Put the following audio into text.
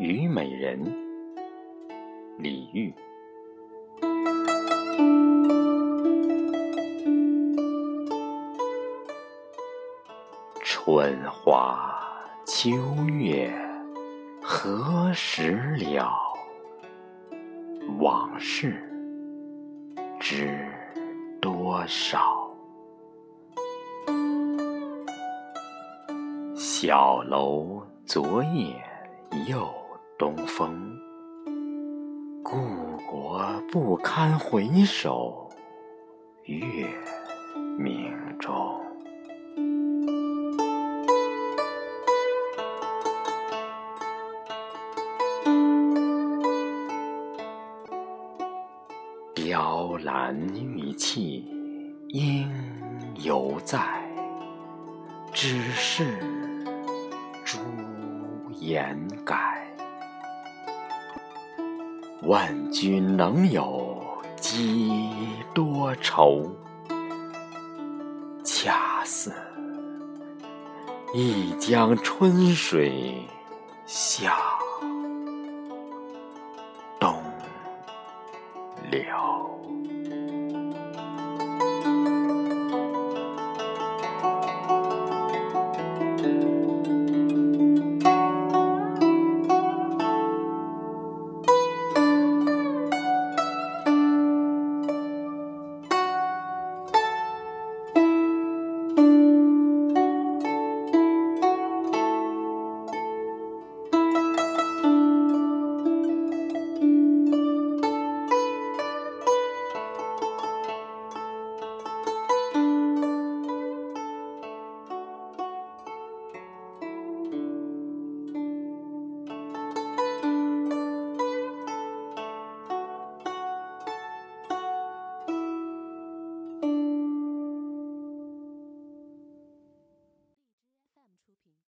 虞美人李煜。春花秋月何时了？往事知多少？小楼昨夜又东风，故国不堪回首月明中。雕栏玉砌应犹在，只是朱颜改。万君能有几多愁？恰似一江春水向东流。